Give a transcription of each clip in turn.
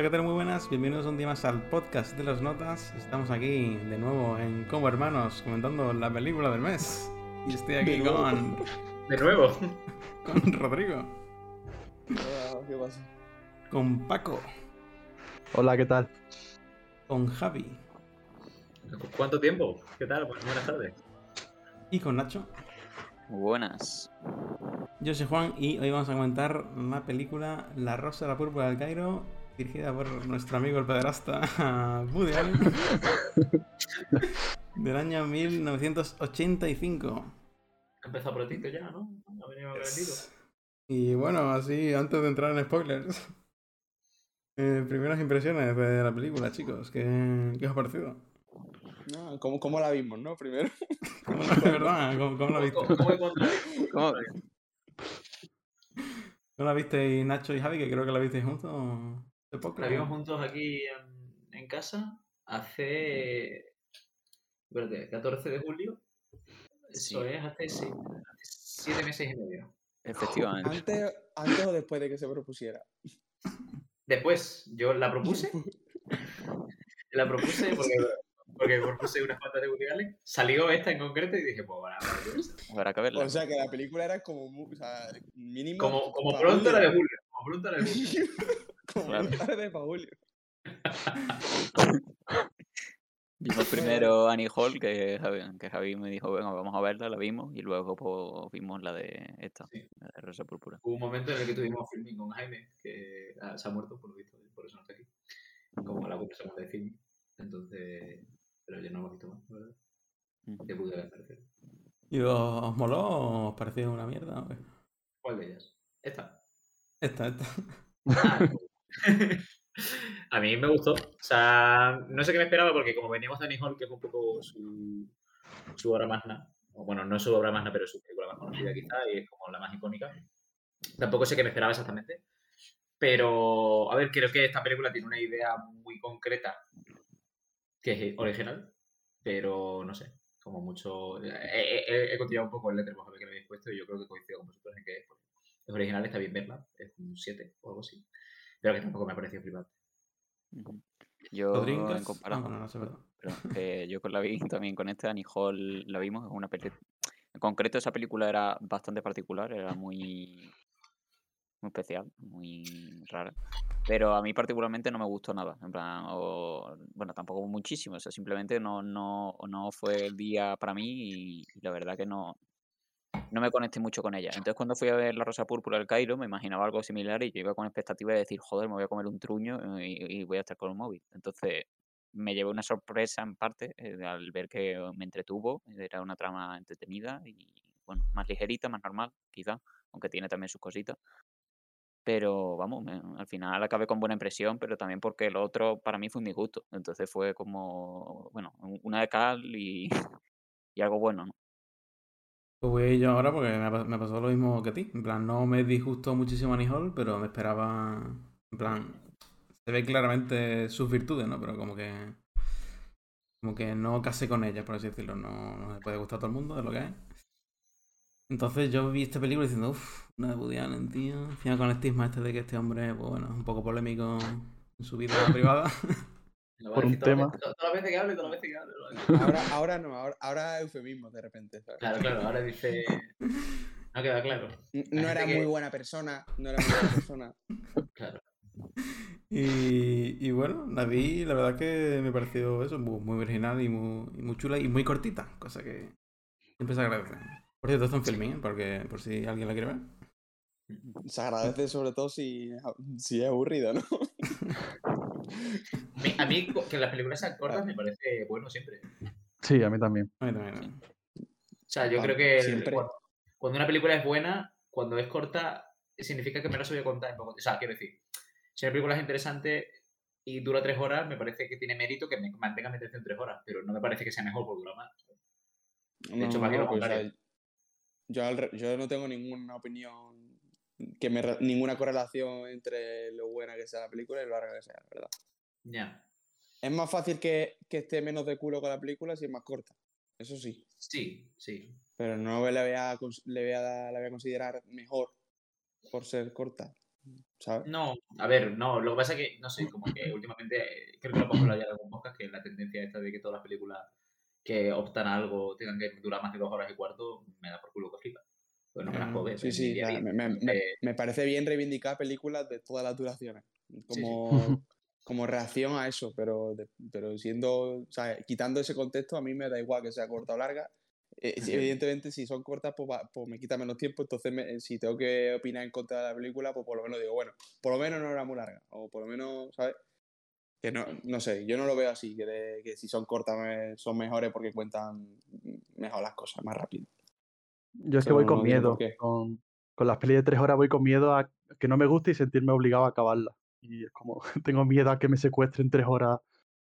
Hola, ¿qué tal? Muy buenas. Bienvenidos un día más al podcast de las notas. Estamos aquí de nuevo en Como Hermanos comentando la película del mes. Y estoy aquí De nuevo. con, De nuevo. con Rodrigo, Ah, ¿Qué pasa? con Paco, Hola, ¿qué tal? con Javi ¿Cuánto tiempo? ¿Qué tal? Pues buenas tardes. y con Nacho. Buenas. Yo soy Juan y hoy vamos a comentar la película La Rosa de la Púrpura del Cairo, dirigida por nuestro amigo el pederasta Woody Allen, del año 1985. Ha empezado prontito ya, ¿no? Ha venido. Y bueno, así antes de entrar en spoilers, eh, primeras impresiones de la película, chicos, ¿qué, qué os ha parecido? No, ¿cómo, ¿Cómo la vimos, no? Primero. ¿Cómo, de verdad? ¿Cómo, cómo la viste? ¿Cómo, cómo encontrar? ¿Cómo? ¿No la visteis Nacho y Javi, que creo que la visteis juntos poco? La vimos juntos aquí en, en casa hace. Espérate, 14 de julio. Eso es hace, sí, hace siete meses y medio. Efectivamente. Antes, antes o después de que se propusiera. Después, yo la propuse. la propuse porque, porque propuse unas cuantas de Woody Allen. Salió esta en concreto y dije, pues bueno, que verla. O sea que la película era como o sea, mínimo. como, como pronto la de. Julio. Como pronto la de Julio. como Claro. la de pa' Julio. Vimos primero Annie Hall, que Javi, que Javi me dijo, venga, vamos a verla, la vimos, y luego pues, vimos la de esta, Sí. la de Rosa Púrpura. Hubo un momento en el que tuvimos filming con Jaime, que ah, se ha muerto por lo visto, por eso no está aquí. Como la conversamos de film. Entonces, pero ya no hemos visto más, la ¿verdad? Ujú. ¿Qué pude parecer? ¿Y os, os moló o os pareció una mierda? ¿Cuál de ellas? Esta. Esta, esta. Ah, a mí me gustó. O sea, no sé qué me esperaba porque como veníamos de Annie Hall, que es un poco su, su obra magna, o bueno, no es su obra magna, pero es su película más conocida quizá y es como la más icónica. Tampoco sé qué me esperaba exactamente. Pero, a ver, creo que esta película tiene una idea muy concreta que es original, pero no sé, como mucho... He, he- he- continuado un poco el letterbox a qué le habéis puesto y yo creo que coincido con vosotros en que es, es original, está bien verla, es un 7 o algo así, pero que tampoco me ha parecido flipante. Yo, en Ah, comparación, bueno, no sé, perdón. Perdón, que yo con la vi también con esta, Annie Hall la vimos, es una película... En concreto esa película era bastante particular, era muy, muy especial, muy rara. Pero a mí particularmente no me gustó nada, en plan, o, bueno, tampoco muchísimo, o sea, simplemente no, no, no fue el día para mí y, y la verdad que no, no me conecté mucho con ella. Entonces cuando fui a ver La Rosa Púrpura del Cairo me imaginaba algo similar y yo iba con expectativa de decir, joder, me voy a comer un truño y, y voy a estar con un móvil. Entonces me llevé una sorpresa en parte eh, al ver que me entretuvo, era una trama entretenida y bueno, más ligerita, más normal, quizá, aunque tiene también sus cositas. Pero vamos, al final acabé con buena impresión, pero también porque lo otro para mí fue un disgusto. Entonces fue como, bueno, un- una de cal y, y algo bueno, ¿no? Pues a ir yo ahora porque me, pasó lo mismo que a ti. En plan, no me disgustó muchísimo Annie Hall, pero me esperaba. En plan, se ve claramente sus virtudes, ¿no? Pero como que. Como que no casé con ella, por así decirlo. No, no puede gustar a todo el mundo, es lo que hay. Entonces yo vi esta película diciendo, uff, una de Woody Allen, tío. Al final con el estigma este de que este hombre, pues bueno, es un poco polémico en su vida privada. Por un decir todas las tema. veces- Todas las veces que hable, todas las veces que hable. lo voy a decir. Ahora, ahora no, ahora, ahora eufemismo de repente. ¿sabes? Claro, claro, ahora dice... No queda claro. No era que- muy buena persona, no era muy buena persona. Claro. Y, y bueno, la vi, la verdad que me pareció eso, muy, muy original y muy, y muy chula y muy cortita, cosa que siempre se agradece. Por cierto, esto en filming, porque por si alguien la quiere ver. Se agradece sobre todo si, si es aburrido, ¿no? A mí que las películas sean cortas me parece bueno siempre. Sí, a mí también. A mí también. O sea, yo Ah, creo que siempre. cuando, cuando una película es buena, cuando es corta, significa que me la voy a contar. O sea, quiero decir, si una película es interesante y dura tres horas, me parece que tiene mérito que me mantenga mi atención tres horas, pero no me parece que sea mejor por durar más. De hecho, más bien lo pues, o sea, contrario. yo, al re- yo no tengo ninguna opinión, que me ninguna correlación entre lo buena que sea la película y lo larga que sea, la verdad. Ya. Es más fácil que, que esté menos de culo con la película si es más corta. Eso sí. Sí, sí. Pero no le voy a, le voy a, la voy a considerar mejor por ser corta. ¿sabes? No, a ver, no, lo que pasa es que, no sé, como que últimamente, creo que lo hemos hablado ya en algún podcast, que la tendencia esta de que todas las películas que optan a algo tengan que durar más de dos horas y cuarto, me da por culo que flipa. Pues no me las ver. Sí, mi sí, me, me- Eh, me parece bien reivindicar películas de todas las duraciones, sí. como, como reacción a eso, pero, pero siendo, o sea, quitando ese contexto, a mí me da igual que sea corta o larga. Eh, evidentemente, si son cortas, pues, va- pues me quita menos tiempo, entonces me- si tengo que opinar en contra de la película, pues por lo menos digo, bueno, por lo menos no era muy larga, o por lo menos, ¿sabes? Que no, no sé, yo no lo veo así, que, de- que si son cortas me- son mejores porque cuentan mejor las cosas, más rápido. Yo es que voy con miedo. Con, con las pelis de tres horas voy con miedo a que no me guste y sentirme obligado a acabarla. Y es como, tengo miedo a que me secuestren tres horas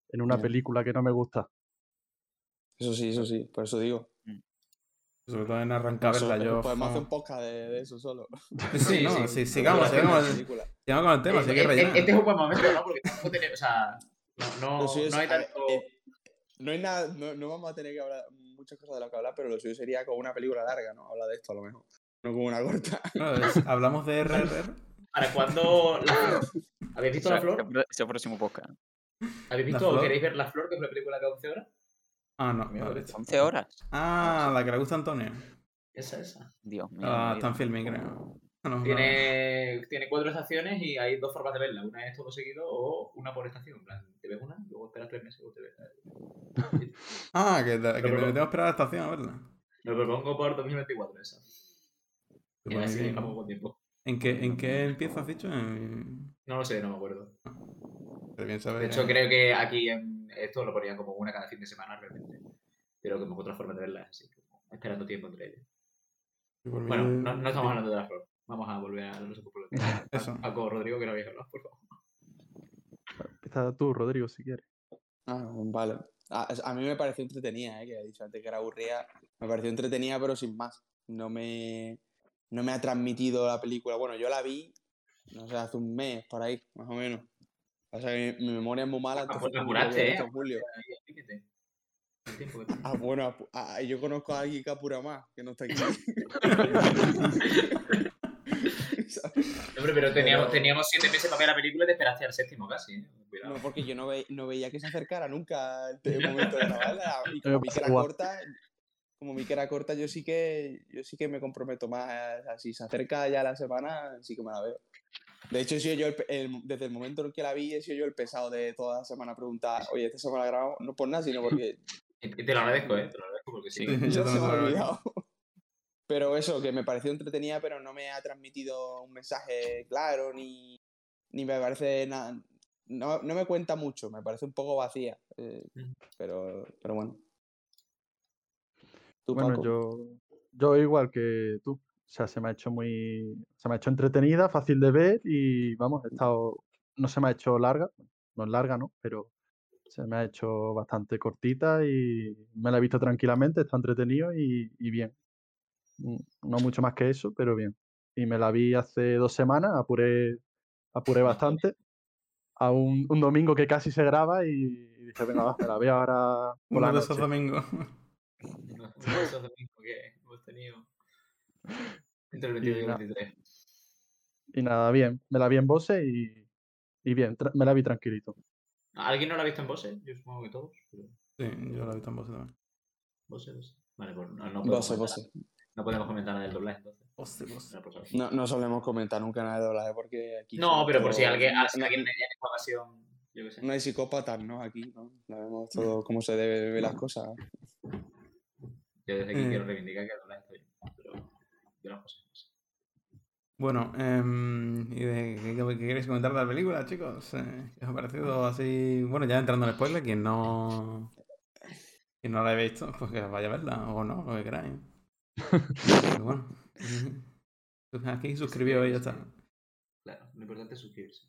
en una película que no me gusta. Eso sí, eso sí, por eso digo. Sobre todo en arrancar verla yo. podemos hacer un podcast de, de eso solo. Sí, Sí, no, sí. sí, sigamos, sigamos, sigamos con el tema, si hay que Eh, eh, rellenar. Este es un buen momento, ¿no? Porque tampoco tenemos, o sea, no, no, no hay tanto... eh, no hay nada, no, no vamos a tener que hablar muchas cosas de lo que hablar, pero lo suyo sería con una película larga, ¿no? Habla de esto a lo mejor. No con una corta. Hablamos de RRR. ¿Para cuándo La Flor? ¿Habéis visto La Flor? ese- próximo podcast. ¿Habéis visto o queréis ver La Flor, que es una película de 11 horas? Ah, no, Mira, no lo he visto. 11 horas. Ah, la que le gusta a Antonio. Esa, esa. Dios mío. Ah, está en filming, creo. No. Tiene, tiene cuatro estaciones y hay dos formas de verla. Una es todo seguido o una por estación. En plan, te ves una, luego esperas tres meses y luego te ves Ah, que, te- que tengo que esperar a la estación a verla. Lo propongo por 2024, esa. Y Pues así bien. dejamos poco tiempo. ¿En qué, ¿En qué empieza, has dicho? En... No lo sé, no me acuerdo. Pero bien saber- De hecho, creo que aquí en esto lo ponían como una cada fin de semana realmente. Pero como otra forma de verla, así como esperando tiempo entre ellas. mí- Bueno, no, no estamos hablando de la flor. Vamos a volver a los populares. Eso. Paco, Rodrigo, que no habéis hablado, por favor. Empieza tú, Rodrigo, si quieres. Ah, vale. A, a mí me pareció entretenida, ¿eh? que he dicho antes que era aburrida. Me pareció entretenida, pero sin más. No me, no me ha transmitido la película. Bueno, yo la vi, no sé, hace un mes, por ahí, más o menos. O sea, mi, mi memoria es muy mala. entonces pues apuraste, ¿eh? julio. Ah, bueno, ah, yo conozco a alguien que apura más, que no está aquí. Pero teníamos, teníamos siete meses para ver la película y te esperaste al séptimo casi. ¿eh? Cuidado. No, porque yo no, ve- no veía que se acercara nunca el, momento de grabarla. Y como vi que era corta, como vi que era corta, yo sí que, yo sí que me comprometo más. si se acerca ya la semana, sí que me la veo. De hecho, he sido yo el el- desde el momento en que la vi, he sido yo el pesado de toda la semana preguntar, oye, esta semana grabamos, no por nada, sino porque te lo agradezco, ¿eh? Te lo agradezco porque sí. Sí, yo se también me ha olvidado. Pero eso, que me pareció entretenida, pero no me ha transmitido un mensaje claro, ni, ni me parece nada. No, no me cuenta mucho, me parece un poco vacía. eh, pero, pero bueno. ¿Tú, Bueno, Paco? yo, yo igual que tú. O sea, se me ha hecho muy. Se me ha hecho entretenida, fácil de ver y vamos, he estado. No se me ha hecho larga. No es larga, ¿no? Pero se me ha hecho bastante cortita y me la he visto tranquilamente, está entretenido y, y bien. No mucho más que eso, pero bien. Y me la vi hace dos semanas, apuré, apuré bastante. A un, un domingo que casi se graba y dije, venga, va, me la veo ahora por Uno la de esos domingos. Uno de esos domingos que hemos tenido entre el 22 y el nada. 23. Y nada, bien. Me la vi en Bose y, y bien, me la vi tranquilito. ¿Alguien no la ha visto en Bose? Yo supongo que todos. Pero... Sí, yo la he visto en voz también. Bose, Bose. Vale, pues no, no, comentar, Vose. No podemos comentar nada del doblaje entonces. Hostia, hostia. No. No, solemos comentar nunca nada de doblaje porque aquí. No, pero por si alguien, si alguien tiene esta ocasión, yo qué sé. no hay psicópatas, ¿no? Aquí, ¿no? Sabemos todo cómo se debe ver las cosas. Yo desde aquí Eh. quiero reivindicar que el doblaje bien. Pero yo las cosas. Bueno, em, ¿y de qué, qué- qué queréis comentar de la película, chicos? Eh, ¿Qué os ha parecido así? Bueno, ya entrando en spoiler, quien no. Quien no la haya visto, pues que vaya a verla, o no, lo que queráis. Pero bueno. Aquí suscribíos y ya está. Claro, lo importante es suscribirse.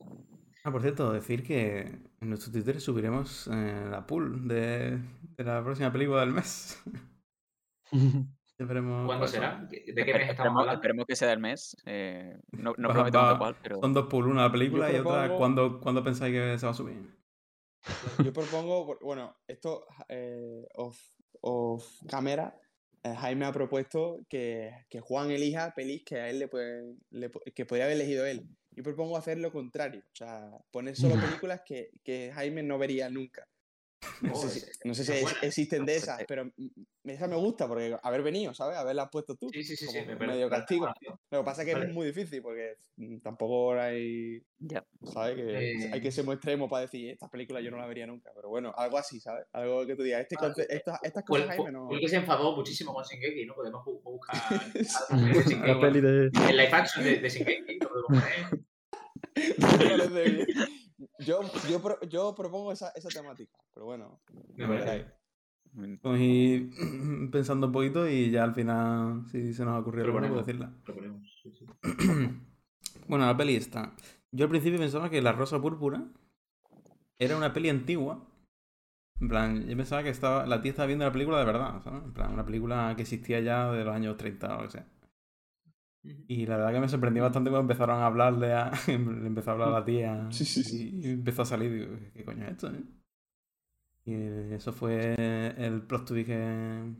Ah, por cierto, decir que en nuestro Twitter subiremos eh, la pool de, de la próxima película del mes. Ya veremos ¿Cuándo cuál será? ¿De qué mes estamos esperemos, hablando? esperemos que sea del mes. eh, no no prometemos cuál, pero. Son dos pool, una la película y otra ¿cuándo, cuándo pensáis que se va a subir? Yo propongo, bueno, esto eh, off, off cámara, eh, Jaime ha propuesto que, que Juan elija pelis que a él le pueden, le que podría haber elegido él. yo propongo hacer lo contrario. O sea, poner solo películas que, que Jaime no vería nunca. No sé si, no sé es existen de Pues, esas, pero esa me gusta porque haber venido, ¿sabes? Haberla puesto tú. Sí, sí, sí, sí. me medio castigo. Lo que pasa es que Vale. es muy difícil porque mm, tampoco hay, Ya. ¿sabes? Que Eh. hay que ser muy extremo para decir, esta película yo no la vería nunca. Pero bueno, algo así, ¿sabes? Algo que tú digas, este Ah, eh, estas, estas Fue, cosas, Jaime, no. fue el que se enfadó muchísimo con Shingeki, ¿no? Podemos bu- buscar Sí. algo de La peli de. el live action de, de Shingeki. lo podemos poner. Yo, yo, pro- yo propongo esa, esa temática, pero bueno, Vamos a ir pensando un poquito y ya al final, si se nos ocurrió alguna, puedo Proponemos. decirla. Sí, sí. Bueno, la peli está. Yo al principio pensaba que La Rosa Púrpura era una peli antigua. En plan, yo pensaba que estaba, la tía estaba viendo la película de verdad, ¿sabes? En plan, una película que existía ya de los años 30 o lo que sea. Y la verdad que me sorprendió bastante cuando empezaron a hablarle a... le empezó a hablar a la tía. Sí, sí, sí. Y empezó a salir. Digo, ¿qué coño es esto, eh? Y eso fue el plot twist que...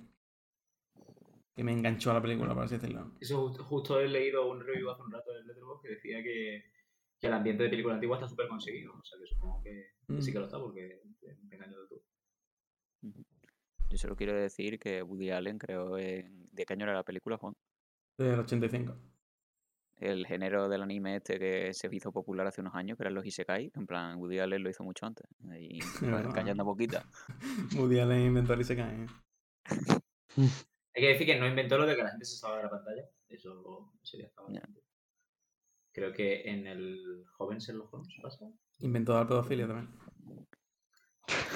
que me enganchó a la película, por así decirlo. Eso justo, justo he leído un review hace un rato del Letterboxd que decía que, que el ambiente de película antigua está súper conseguido. O sea que supongo que, sí que lo está porque te engaño de todo. Yo solo quiero decir que Woody Allen creó en... ¿De qué año era la película, Juan? Del 85. El género del anime este que se hizo popular hace unos años, que eran los Isekai. En plan, Woody Allen lo hizo mucho antes. Y callando poquita. Woody Allen inventor y se cae. ¿eh? Hay que decir que no inventó lo de que la gente se salga de la pantalla. Eso sería bastante. Creo que en el joven Sherlock Holmes pasa. Inventó la pedofilia también.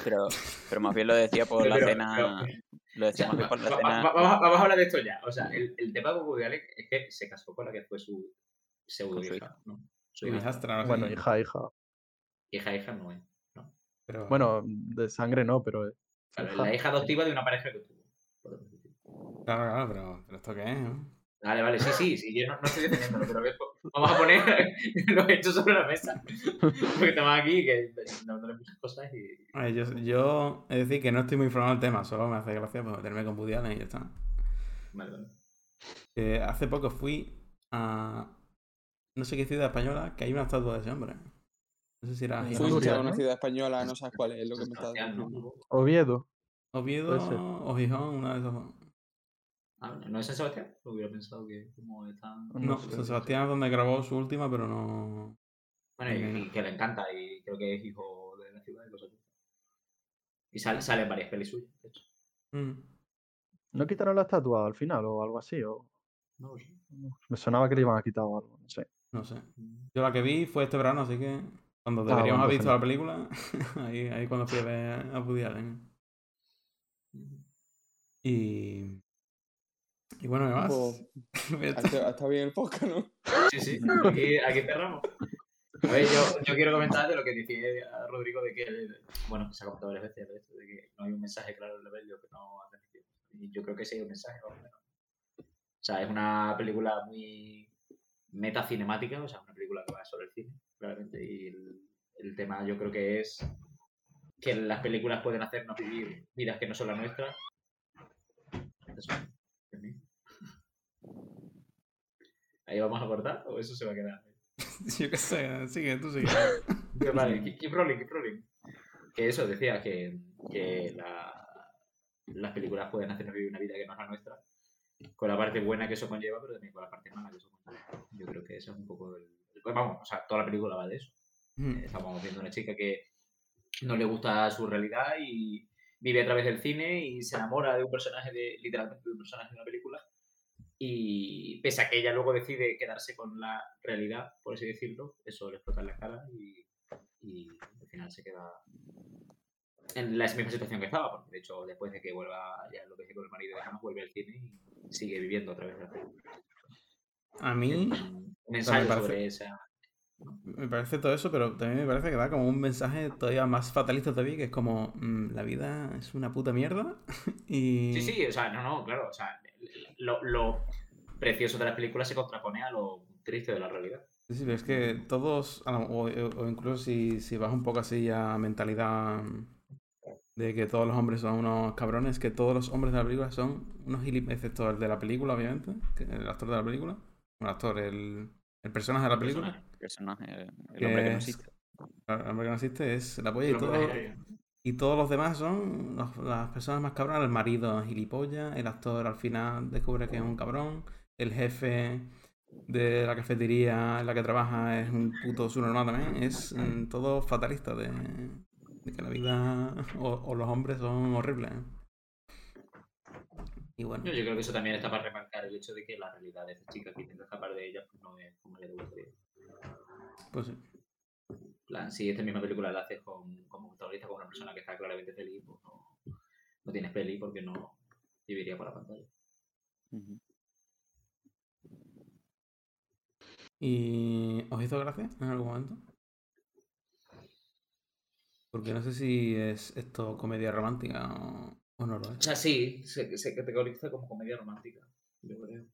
Pero, pero más bien lo decía por la Pero- escena. Lo O decía sea, más bien por la va- va- escena. va- vamos, a- vamos a hablar de esto ya. O sea, el, el tema con Woody Allen es que se casó con la que fue su pseudo hija. ¿no? Su hijastra, no sé. Bueno, hija, hija. Hija, hija no es. Pero, Bueno, de sangre no, pero. Claro, hija. la hija adoptiva de una pareja que tuvo. Claro, claro, pero, pero ¿esto qué es? eh? Vale, vale, sí, sí, sí, yo no, no estoy defendiéndolo, pero vamos a poner los hechos sobre la mesa. Porque estamos aquí que no tenemos muchas cosas y. Yo, yo, es decir, que no estoy muy informado del tema, solo me hace gracia pues, meterme con Woody Allen y ya está. Vale, vale. Eh, hace poco fui a no sé qué ciudad española que hay una estatua de ese hombre. No sé si era Fuiste a una ciudad española, no sabes cuál es, lo que me está diciendo. Oviedo. Oviedo o Gijón, una de esas dos. Ah, ¿No es San Sebastián? Lo hubiera pensado que como están. No San. Sebastián es donde grabó su última, pero no. Bueno, y, que le encanta y creo que es hijo de la ciudad y cosas así. Y sale, sale en varias pelis suyas, de hecho. Mm. ¿No quitaron la estatua al final o algo así? O... No sé. Me sonaba que le iban a quitar o algo, no sé. No sé. Yo la que vi fue este verano, así que cuando Ah, deberíamos bueno, haber visto entonces la película, ahí, ahí cuando fui a ver a Woody Allen. Y. Y bueno, ¿qué más? Pues, bien el podcast, ¿no? Sí, sí, aquí, aquí cerramos. A ver, yo, yo quiero comentar de lo que decía Rodrigo de que, bueno, que se ha comentado varias veces, de esto, de que no hay un mensaje claro en el medio que no ha transmitido. Y yo creo que sí hay un mensaje, por lo menos. O sea, es una película muy metacinemática, o sea, una película que va sobre el cine, claramente. Y el, el tema yo creo que es que las películas pueden hacernos vivir vidas que no son las nuestras. Eso. ¿Ahí vamos a cortar o eso se va a quedar? Yo qué sé, sigue, tú sigue. Vale, keep- keep rolling, keep rolling. Que eso, decía que, que la- las películas pueden hacernos vivir una vida que no es la nuestra, con la parte buena que eso conlleva, pero también con la parte mala que eso conlleva. Yo creo que eso es un poco el... pues vamos, o sea, toda la película va de eso. Mm. Eh, Estamos viendo una chica que no le gusta su realidad y vive a través del cine y se enamora de un personaje, de, literalmente de un personaje de una película. Y pese a que ella luego decide quedarse con la realidad, por así decirlo, eso le explota en la cara y, y al final se queda en la misma situación que estaba, porque de hecho después de que vuelva ya lo que dice con el marido de jamás vuelve al cine y sigue viviendo a través de la. A mí Un, ensayo parece- sobre esa... me parece todo eso, pero también me parece que da como un mensaje todavía más fatalista todavía, que es como mm, la vida es una puta mierda y... Sí, sí, o sea, no, no, claro, o sea, lo, lo precioso de las películas se contrapone a lo triste de la realidad. Sí, sí, pero es que todos, o, o incluso si, si vas un poco así a mentalidad de que todos los hombres son unos cabrones, que todos los hombres de la película son unos gilipollas, excepto el de la película, obviamente, el actor de la película, el actor, el, El personaje de la película. Personaje. El personaje, el, el que hombre que no existe. El hombre que no existe es la polla y todo. Y todos los demás son los- las personas más cabronas. El marido es gilipollas, el actor al final descubre que es un cabrón, el jefe de la cafetería en la que trabaja es un puto subnormal también. Es mm, todo fatalista de, de que la vida o, o los hombres son horribles. Y bueno, Yo, yo creo que eso también está para remarcar el hecho de que la realidad de esta chica que intenta escapar de ella pues no es como le gustaría. pues sí. Plan, si esta misma película la haces con, como protagonista con una persona que está claramente feliz, pues no, no tienes peli porque no viviría por la pantalla. ¿Y os hizo gracia en algún momento? Porque no sé si es esto comedia romántica o, o no lo O es. sea, sí, se, se categoriza como comedia romántica, yo creo.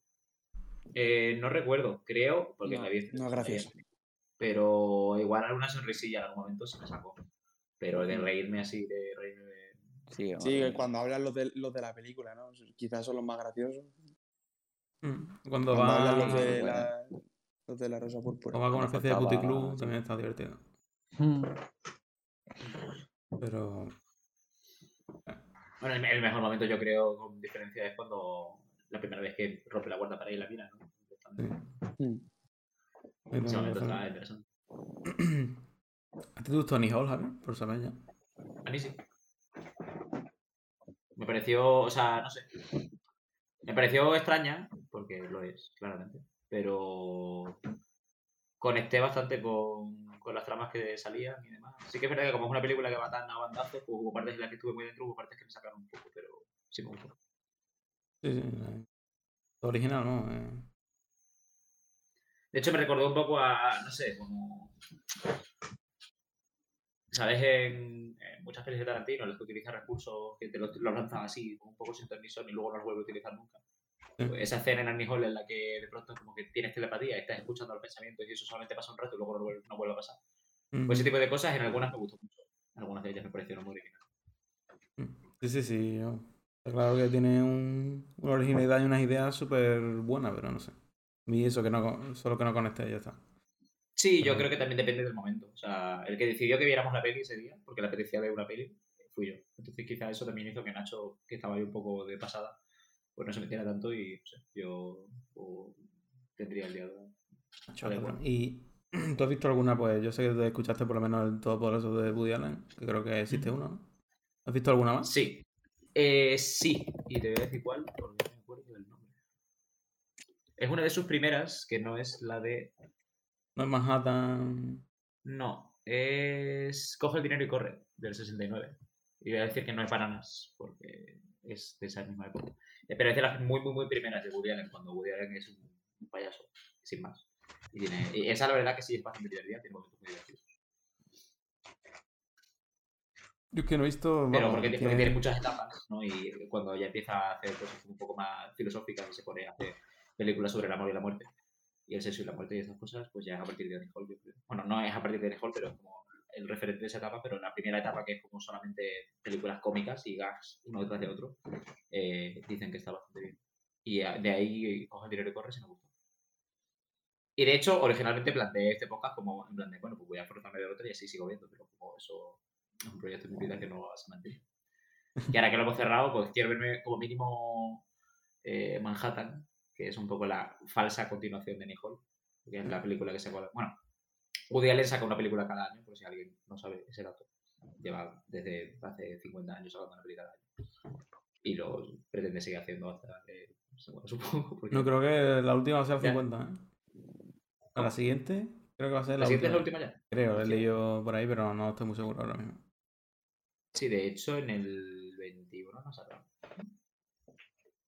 Eh, no recuerdo, creo, porque No, la vi no es gracioso. Pero igual alguna sonrisilla en algún momento sí me sacó. Pero de reírme así, de reírme de... Sí, Sí, cuando hablan los de, los de la película, ¿no? Quizás son los más graciosos. Mm, Cuando Cuando hablan va, los de, bueno. la, los de la Rosa Púrpura. o va con una cuando especie de puticlub, también está divertido. Mm. Pero Bueno, el, el mejor momento yo creo, con diferencia, es cuando la primera vez que rompe la guarda para ir a la mina, ¿no? sí. Mm. Razón. está interesante. ¿A ti te gustó Annie Hall, Javier? Por saber ya. A mí sí. Me pareció, o sea, no sé. Me pareció extraña, porque lo es, claramente. Pero conecté bastante con, con las tramas que salían y demás. Sí que es verdad que como es una película que va tan a bandazos, pues hubo partes en las que estuve muy dentro, hubo partes que me sacaron un poco, pero sí me gustó. Sí, sí. Original, ¿no? Eh, De hecho, me recordó un poco a, no sé, como... ¿Sabes? En, en muchas pelis de Tarantino, las que utiliza recursos que te los lo lanzan así, un poco sin permiso, y luego no los vuelve a utilizar nunca. Pues esa escena en Annie Hall en la que de pronto como que tienes telepatía y estás escuchando los pensamientos y eso solamente pasa un rato y luego no vuelve, no vuelve a pasar. Pues ese tipo de cosas en algunas me gustó mucho. Algunas de ellas me parecieron muy originales. Mm. Sí, sí, sí. yo- Está claro que tiene un, una originalidad y unas ideas súper buenas, pero no sé. Mí eso que no, solo que no conecté, ya está. Sí, yo creo que también depende del momento. O sea, el que decidió que viéramos la peli ese día, porque le apetecía ver una peli, fui yo. Entonces quizá eso también hizo que Nacho, que estaba ahí un poco de pasada, pues no se metiera tanto y no sé, yo pues, tendría el día de bueno. Y tú has visto alguna, pues yo sé que te escuchaste por lo menos el Todopoderoso de Woody Allen, que creo que existe uno, ¿no? ¿Has visto alguna más? Sí. Eh, sí, y te voy a decir cuál, porque no me acuerdo del nombre. Es una de sus primeras, que no es la de... No es Manhattan. No, es Coge el dinero y corre, del 69. Y voy a decir que no es bananas, porque es de esa misma época. Eh, Pero es de las muy, muy, muy primeras de Woody Allen, cuando Woody Allen es un, payaso, sin más. Y, tiene, y esa la verdad que sí es bastante divertida, tiene momentos muy divertidos. Yo es que no he visto. Pero vamos, porque, que- porque tiene muchas etapas, ¿no? Y cuando ya empieza a hacer cosas un poco más filosóficas y se pone a hacer películas sobre el amor y la muerte, y el sexo y la muerte y esas cosas, pues ya es a partir de Annie Hall. Bueno, no es a partir de Annie Hall, pero es como el referente de esa etapa, pero en la primera etapa, que es como solamente películas cómicas y gags uno detrás de otro, eh, dicen que está bastante bien. Y a- de ahí coge el dinero y corre si me gusta. Y de hecho, originalmente planteé este podcast como en plan de, bueno, pues voy a forzarme de otra y así sigo viendo, pero como eso es un proyecto en mi vida que no se mantiene. Y ahora que lo hemos cerrado, pues quiero verme como mínimo eh, Manhattan, que es un poco la falsa continuación de Nicole, que es la película que sacó. Bueno, Woody Allen saca una película cada año, por si alguien no sabe ese dato. Lleva desde hace 50 años sacando una película cada año. Y lo pretende seguir haciendo hasta se supongo. porque- No creo que la última va a ser el Ya. 50, ¿eh? A la siguiente, creo que va a ser ¿La la, siguiente es la última. última ya? Creo, he leído por ahí, pero no estoy muy seguro ahora mismo. Sí, de hecho, en el 21 no saldrá.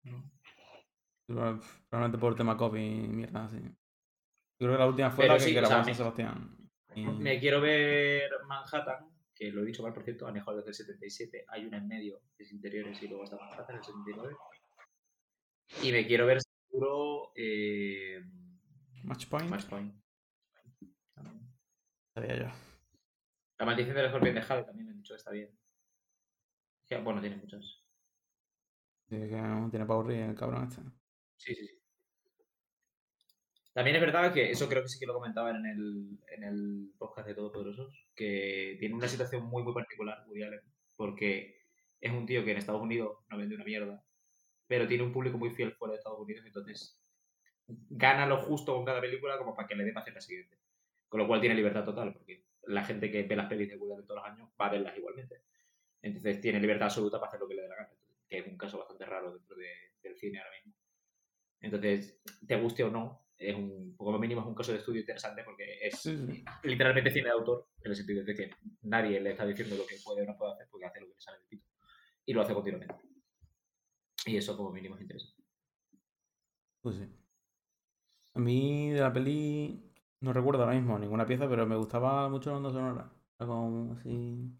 No. Proba- Probablemente por tema COVID y mierda así. Yo creo que la última fue Pero la que sí, o grabó sea, en San me- Sebastián. Y- Me quiero ver Manhattan, que lo he dicho mal, por cierto, Anejos desde el 77. Hay una en medio, que es interiores, y luego está Manhattan, el 79. Y me quiero ver seguro eh, Match Point. Match Point. También. Sabía yo. La maldición del escorpión de Halo también me han dicho que está bien. Que, bueno, tiene muchas. Sí, que no tiene para aburrir el cabrón este. Sí, sí, sí. También es verdad que eso creo que sí que lo comentaban en el, en el podcast de Todopoderosos, que tiene una situación muy, muy particular, Woody Allen, porque es un tío que en Estados Unidos no vende una mierda, pero tiene un público muy fiel fuera de Estados Unidos, entonces gana lo justo con cada película como para que le dé para hacer la siguiente. Con lo cual tiene libertad total, porque la gente que ve las pelis de Woody Allen todos los años va a verlas igualmente. Entonces tiene libertad absoluta para hacer lo que le dé la gana, que es un caso bastante raro dentro de- del cine ahora mismo. Entonces, te guste o no, es un, como mínimo es un caso de estudio interesante porque es Sí, literalmente cine de autor, en el sentido de que nadie le está diciendo lo que puede o no puede hacer porque hace lo que le sale del pito. Y lo hace continuamente. Y eso como mínimo es interesante. Pues sí. A mí de la peli no recuerdo ahora mismo ninguna pieza, pero me gustaba mucho la onda sonora. Era como así.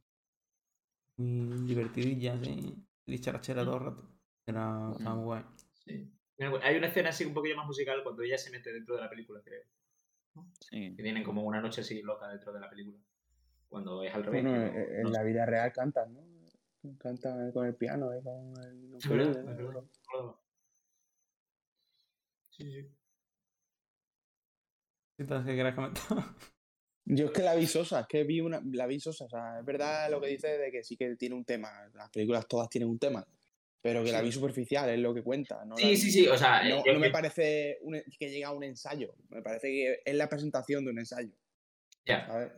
Muy divertidilla, así. Dicharachera todo el rato. Era, estaba muy guay. Sí. Hay una escena así un poquillo más musical cuando ella se mete dentro de la película, creo. Sí. Que tienen como una noche así loca dentro de la película. Cuando es al revés. Bueno, no- en no la vida real cantan, ¿no? Cantan con el piano y con el acordaba. Sí, sí. ¿Citas que quieras comentar? Yo es que la vi sosa, es que vi una, la vi sosa. O sea, es verdad lo que dice de que sí que tiene un tema. Las películas todas tienen un tema. Pero que la vi superficial, es lo que cuenta. ¿no? Sí, sí, sí, o sea, No, no me parece un- que llega a un ensayo. Me parece que es la presentación de un ensayo. ya. ¿sabes?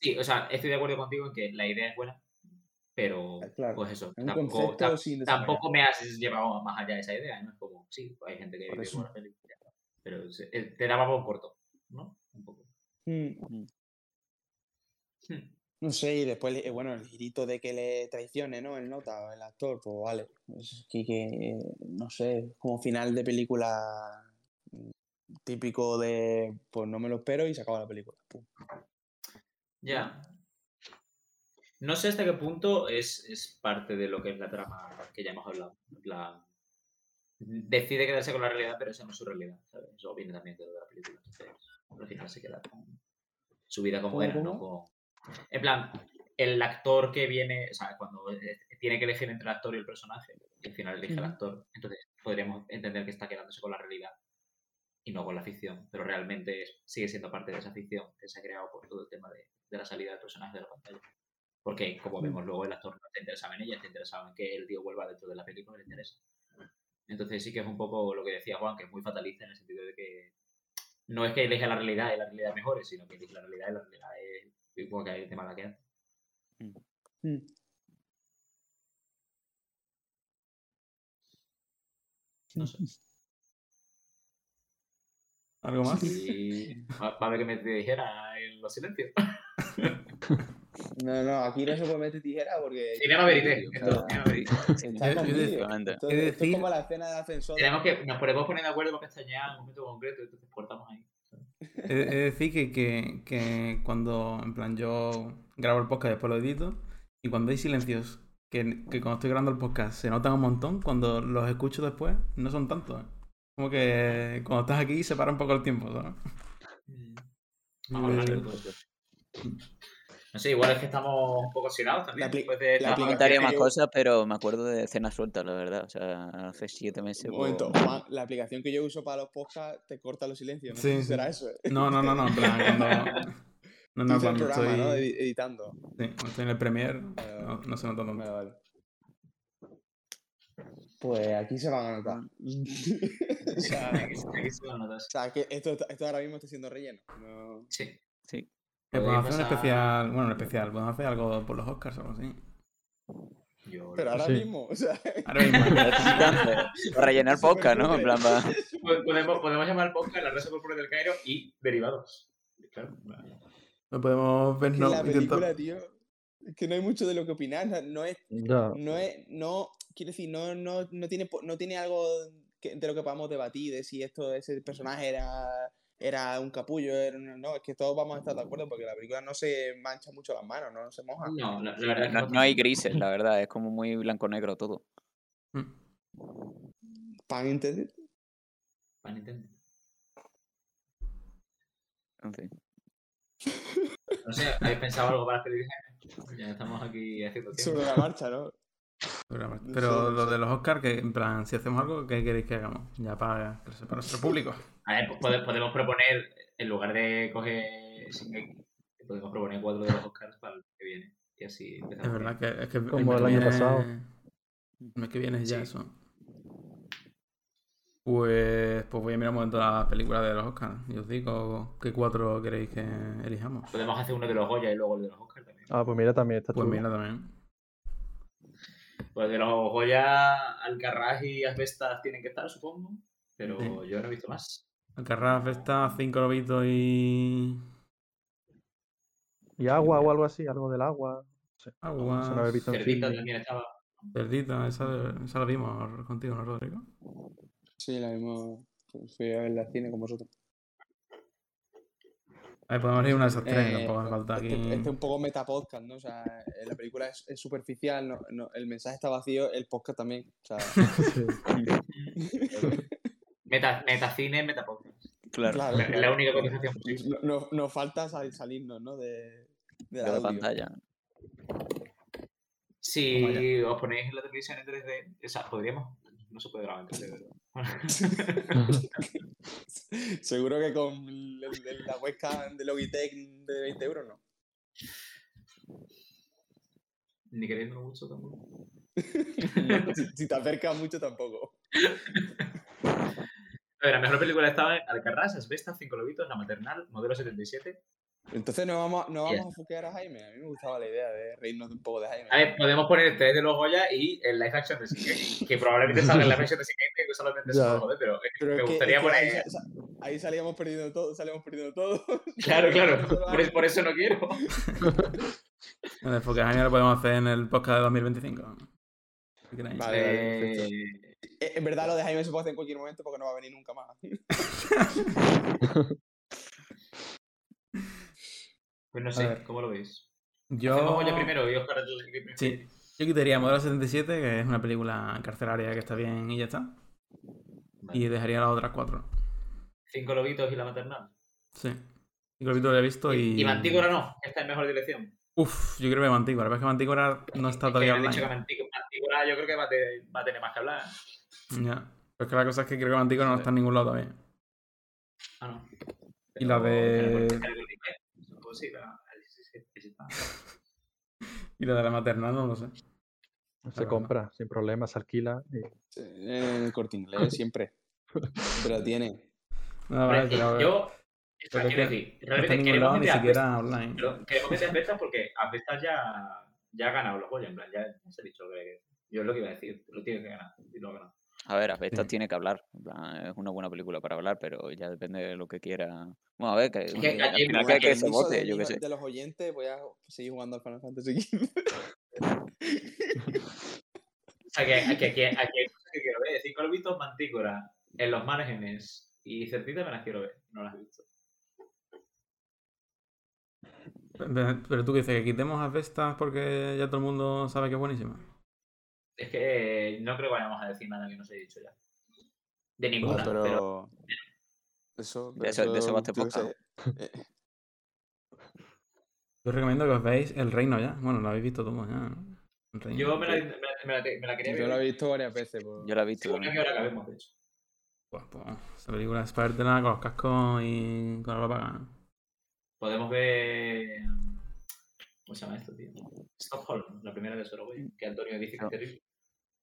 Sí, o sea, estoy de acuerdo contigo en que la idea es buena, pero Ah, claro, pues eso, Es tampoco, desarrollar. tampoco me has llevado más allá de esa idea, ¿no? Es como, sí, hay gente que vive ya está. pero eh, te daba por corto, ¿no? Un poco. Mm, Hmm. No sé, y después, bueno, el girito de que le traicione, ¿no? El nota, el actor, pues vale. Es que, que, no sé, como final de película típico de, pues no me lo espero y se acaba la película. Ya. No sé hasta qué punto es, es parte de lo que es la trama que ya hemos hablado. La... Decide quedarse con la realidad, pero esa no es su realidad, ¿sabes? Eso viene también de la película. Entonces, al final se queda con su vida como ¿Cómo, era, ¿no? Con- En plan, el actor que viene, o sea, cuando eh, tiene que elegir entre el actor y el personaje, y al final elige al Ujú. actor, entonces podríamos entender que está quedándose con la realidad y no con la ficción, pero realmente es- sigue siendo parte de esa ficción que se ha creado por todo el tema de, de la salida del personaje de la pantalla. Porque, como Mm. vemos luego, el actor no está interesado en ella, está interesado en que el tío vuelva dentro de la película, le interesa. Entonces sí que es un poco lo que decía Juan, que es muy fatalista en el sentido de que no es que elige la realidad y la realidad mejore, sino que elige la realidad y la realidad es igual que tema de la que hace. Mm. No sé. ¿Algo más? Y va, va a haber que me dijera en los silencios. No, no, aquí no se puede meter tijera porque. Cinema verité. Esto es con como la escena de ascensor. Tenemos que, nos podemos poner de acuerdo para pestañear en un momento concreto, entonces cortamos ahí. De decir que, que, que cuando, en plan, yo grabo el podcast y después lo edito, y cuando hay silencios, que, que cuando estoy grabando el podcast se notan un montón, cuando los escucho después, no son tantos. ¿eh? Como que cuando estás aquí se para un poco el tiempo, ¿sabes? Vamos a hablar de todo esto. No sé, igual es que estamos un poco oxidados también. Después de la aplicación más yo- cosas, pero me acuerdo de escenas sueltas, la verdad. O sea, hace siete meses. Un pues, momento, Juan, la aplicación que yo uso para los podcasts te corta los silencios. No Sí, sé si será eso. ¿eh? No, no, no, no, en plan, cuando... No, no, Dice el cuando programa, estoy, ¿no? Edi- Editando. sí, cuando estoy en el Premiere Vale, no, no se nota tanto. Vale, vale. Pues aquí se van a notar. o, sea, Aquí aquí se van notas. o sea, que esto, esto ahora mismo está siendo relleno. No... Sí. Sí. Que podemos Podéis hacer un especial, bueno, un especial, podemos hacer algo por los Oscars o algo así. Yo Pero ahora Sí. mismo, o sea, Ahora mismo. Para rellenar podcast, ¿no? En plan, va. Po- podemos, podemos llamar podcast La Rosa Púrpura del Cairo y derivados. Claro. No podemos que vernos la tío, que no hay mucho de lo que opinar. no- es, no es, no, quiero decir, no, no, no tiene, no tiene algo que- de lo que podamos debatir, de si esto, ese personaje era, era un capullo, era una- no, es que todos vamos a estar de acuerdo porque la película no se mancha mucho las manos, no se moja. No, la, la verdad es que No, no hay grises, la verdad. Es como muy blanco-negro todo. Mm. ¿Pan entendido? Para Nintendo. En fin. No sé, ¿habéis pensado algo para las televisiones? Ya estamos aquí haciendo tiempo. Sobre la marcha, ¿no? Pero, pero lo de los Oscars, que en plan, si hacemos algo, ¿qué queréis que hagamos? Ya para, para nuestro público. A ver, pues pode- podemos proponer, en lugar de coger Shingeki, podemos proponer cuatro de los Oscars para el que viene. Y así empezamos Es verdad que es que el Como el año viene- pasado. El mes que viene es ya Sí. eso. Pues, pues voy a mirar un momento las películas de los Oscars. Y os digo qué cuatro queréis que elijamos. Podemos hacer uno de los Goya y luego el de los Oscars también. Ah, pues mira, también está Pues chulo. mira también. Pues de los Goya, Alcarrás y Asbestas tienen que estar, supongo. Pero Sí. yo no he visto más. Alcarrás, Festa, Cinco Lobitos y. Y agua o algo así, algo del agua. Agua. No había visto Cerdita también estaba. Cerdita, esa, esa la vimos contigo, ¿no, Rodrigo? Sí, la misma. Fui a ver al cine con vosotros. A ver, podemos ir una de esas tres, Eh, tampoco hace falta aquí. Este, este es un poco metapodcast, ¿no? O sea, eh, la película es, es superficial, no, no- el mensaje está vacío, el podcast también. O sea. Meta, metacine, metapodcast. Claro, claro, La- Es la claro. única cotización posible. No- no- Nos falta sal- salirnos, ¿no? De, la pantalla. Si os ponéis la televisión en 3D, o sea, podríamos. No se puede grabar en 3D, ¿verdad? Seguro que con la webcam de Logitech de 20 euros, no. Ni queriendo mucho tampoco. si, si te acercas mucho, tampoco. A ver, la mejor película estaba en Alcarrás, Asbestas, Cinco Lobitos, La Maternal, Modelo 77. Entonces no vamos, no vamos a fuquear a Jaime. A mí me gustaba la idea de reírnos un poco de Jaime. A ver, podemos poner tres de los Goya y el live action de que probablemente salga el live action de Shingeki, que solamente se Ya. lo jode, pero, Pero me que- gustaría que ahí, poner. sa- ahí salíamos perdiendo todo, salíamos perdiendo todo. Claro, claro, por, es- por eso no quiero. En el Focus Año lo podemos hacer en el podcast de 2025. Si queréis. Vale, vale. Eh, Eh, En verdad, lo de Jaime se puede hacer en cualquier momento porque no va a venir nunca más. pues no sé. ¿cómo lo veis? Yo. Goya primero y Oscar el que primero. Sí. Yo quitaría Modelo 77, que es una película carcelaria que está bien y ya está. Vale. Y dejaría las otras cuatro. Cinco Lobitos y La Maternal. Sí. Y lo he visto y. Y Mantícora no, está en mejor dirección. Uf, yo creo que Mantícora. Pero es que Mantícora no está Es todavía dicho que. Mantícora, yo creo que va a, tener, va a tener más que hablar. Ya. Pero es que la cosa es que creo que Mantícora no está en ningún lado todavía. Ah, no. Y la de- Pues sí, la-. Y la de la maternal no lo sé. Se compra sin problema, se alquila. y- En el corte inglés, siempre. Pero tiene. No, vale, pero. yo, pero quiero que decir, no realmente en ningún queremos lado ni siquiera online. Pero queremos meter a Asbestas porque Asbestas ya, ya ha ganado los Goya, en plan, ya, ya se ha dicho que yo es lo que iba a decir, lo tiene que ganar, y lo ha ganado. A ver, Asbestas Sí. tiene que hablar. en plan, Es una buena película para hablar, pero ya depende de lo que quiera. Bueno, a ver, que, que al aquí- final aquí que, que se vote, de yo qué sé. De los oyentes, voy a seguir jugando al Final Fantasy XV. O sea, que, que, que, aquí hay cosas que quiero ver, Cinco Lobitos, Mantícora, En los márgenes y Cerdita me las quiero ver, no las he visto. Pero tú que dices que quitemos a Vestas porque ya todo el mundo sabe que es buenísima. Es que no creo que vayamos a decir nada que no se haya dicho ya. De ninguna, pero... pero... Eso, De eso- de eso va este podcast. eh, Yo os recomiendo que os veáis El Reino ya. Bueno, lo habéis visto todos ya. ¿no? El Reino. Yo me la, me la- me la- me la quería Yo lo he ver. visto varias veces. pues. Yo la he visto Según a también. qué hora acabemos, de hecho. Pues, pues, esa película es para con los cascos y con la paga. Podemos ver. ¿Cómo se llama esto, tío? Stockholm, la primera de Sorogoy, que Antonio dice que terrible.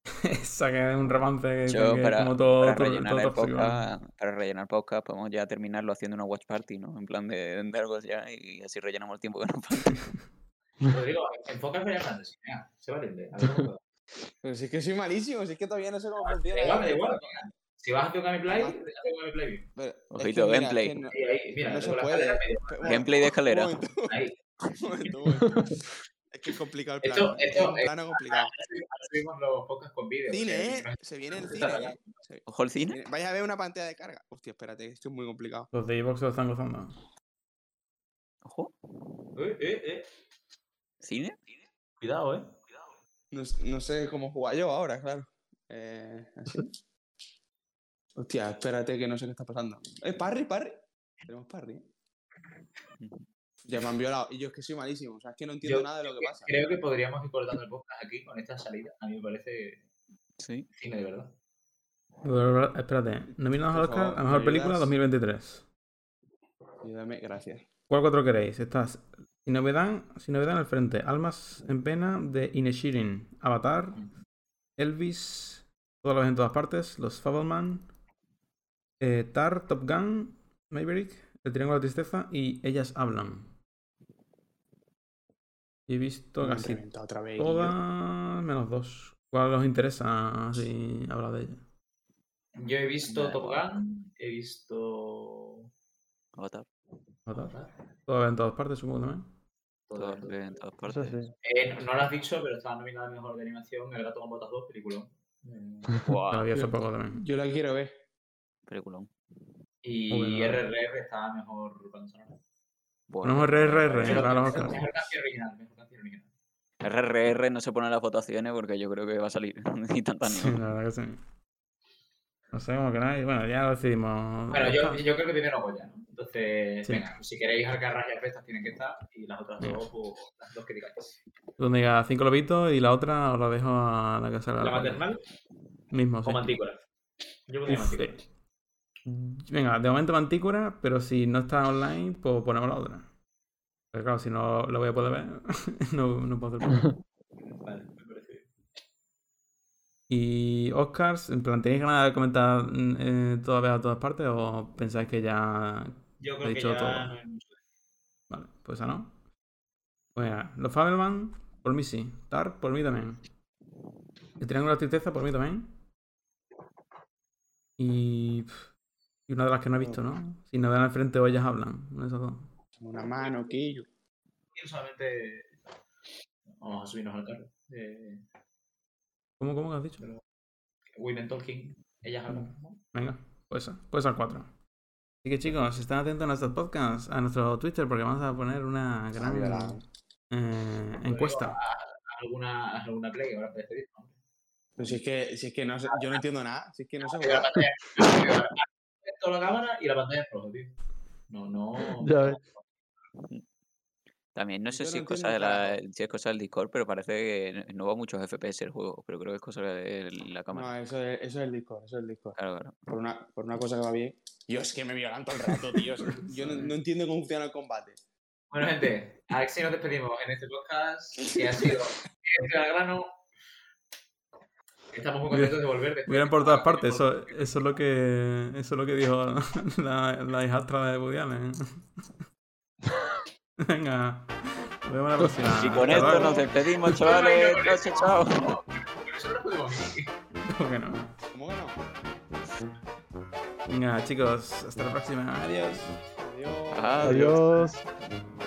Esa que es un romance que, Yo, que es para, como todo, para todo- rellenar todo podcast, para rellenar podcast, podemos ya terminarlo haciendo una watch party, ¿no? En plan de, de algo ya y así rellenamos el tiempo que nos falta. Rodrigo, enfoca en Final Fantasy. Venga, se valiente. A puedo. Pero si es que soy malísimo, si es que todavía no sé cómo Da funciona. igual, igual. Si vas a hacer un gameplay, haz un gameplay bien. Ojito, mira, gameplay. no, Ahí, ahí, mira, no se puede. Gameplay de escalera. Un momento, Ahí. un momento, un momento. Es que es complicado el Esto- plano. ¿eh? esto- es un plano complicado. Ahora subimos los podcasts con vídeo. Cine, ¿eh? no Se viene el no cine. ¿eh? Ojo el cine. Vais a ver una pantalla de carga. Hostia, espérate, esto es muy complicado. Los de Xbox lo están gozando. Ojo. Eh, eh, eh. ¿Cine? Cuidado, eh. No, s- no sé cómo jugar yo ahora, claro. Eh, así. Hostia, espérate que no sé qué está pasando. Eh, parry, parry. Tenemos parry. ¿eh? Ya me han violado. Y yo es que soy malísimo. O sea, es que no entiendo Yo nada de lo que pasa. Creo que podríamos ir cortando el podcast aquí con esta salida. A mí me parece Sí. cine de verdad. Pero, Espérate, nominados al Oscar a mejor ¿me película ayudas? 2023. Ayúdame, gracias. ¿Cuál cuatro queréis? Estás sin novedad, sin novedad en el frente. Almas en pena de Ineshirin. Avatar. Elvis. Todas las en todas partes. Los Fableman. Eh, Tar, Top Gun. Maverick. El Triángulo de la Tristeza. Y Ellas Hablan. Y he visto Me casi otra vez. Todas menos dos. ¿Cuál os interesa si habla de ella? Yo he visto Top. Gun, he visto. Avatar. Avatar. Todas en todas partes, supongo también. todo Todo en todas partes. sí. Eh, no lo has dicho, pero estaba nominada mejor de animación El gato con botas 2, película. Hace poco también. Yo la quiero ver. Peliculón. Y RRR está mejor banda sonora. Bueno, Ponemos RRR canción- Oscars. mejor canción original, mejor canción original. RRR no se pone en las votaciones porque yo creo que va a salir instantáneo. Sí, la verdad que sí. No sé cómo queráis. Bueno, ya lo decidimos. Bueno, yo, yo creo que primero Goya, ¿no? Entonces, Sí. venga, si queréis Alcarras y Alfestas tienen que estar y las otras dos, pues, las dos que digáis. Tú digas cinco lobitos y la otra os la dejo a la que salga. ¿La la maternal Mismo, sí. o Mantícora? Yo pondría Uf, Mantícora. Venga, de momento Mantícora, pero si no está online, pues ponemos la otra. Pero claro, si no lo voy a poder ver, no, no puedo hacer. Vale, me parece bien. Y Oscars, en plan, ¿tenéis ganas de comentar mm, eh, todavía a todas partes o pensáis que ya Yo He que dicho ya todo. Vale, pues esa no. Pues mira, los Fableman, por mí sí. Tar, por mí también. El Triángulo de la Tristeza, por mí también. Y. Y una de las que no he visto, ¿no? Si no dan al frente o ellas hablan. Una de esas dos. Una mano, Quillo. Y solamente vamos a subirnos al carro. Eh, ¿Cómo, cómo que has dicho? Women Talking, ellas hablan. ¿no? Venga, pues. Pues al 4. Así que chicos, estén atentos a nuestros podcasts, a nuestro Twitter, porque vamos a poner una gran eh, encuesta. ¿Alguna, alguna play ahora para despedir? ¿no? Pero si es que, si es que no sé- yo no entiendo nada. Si es que no sé jugar. Esto la cámara y la pantalla es roja, tío. No, no. Ya. También no sé si no es, cosa de la, si es cosa del Discord, pero parece que no va muchos FPS el juego, pero creo que es cosa de la cámara. No, eso es, eso es el Discord, eso es el Discord. Claro, claro. Por una, por una cosa que va bien. Yo es que me violan todo el rato, tío. Yo no, no entiendo cómo funciona el combate. Bueno, gente, a ver si nos despedimos en este podcast que ha sido directo al grano. Estamos muy contentos de volver. después por todas partes, eso, eso es lo que eso es lo que dijo la, la hijastra de Woody Allen. Venga, nos vemos la próxima. Y con Hasta esto luego. nos despedimos, chavales. Chao, chao. ¿Cómo que no? ¿Cómo que no? Venga, chicos, hasta la próxima. Adiós. Adiós. Adiós.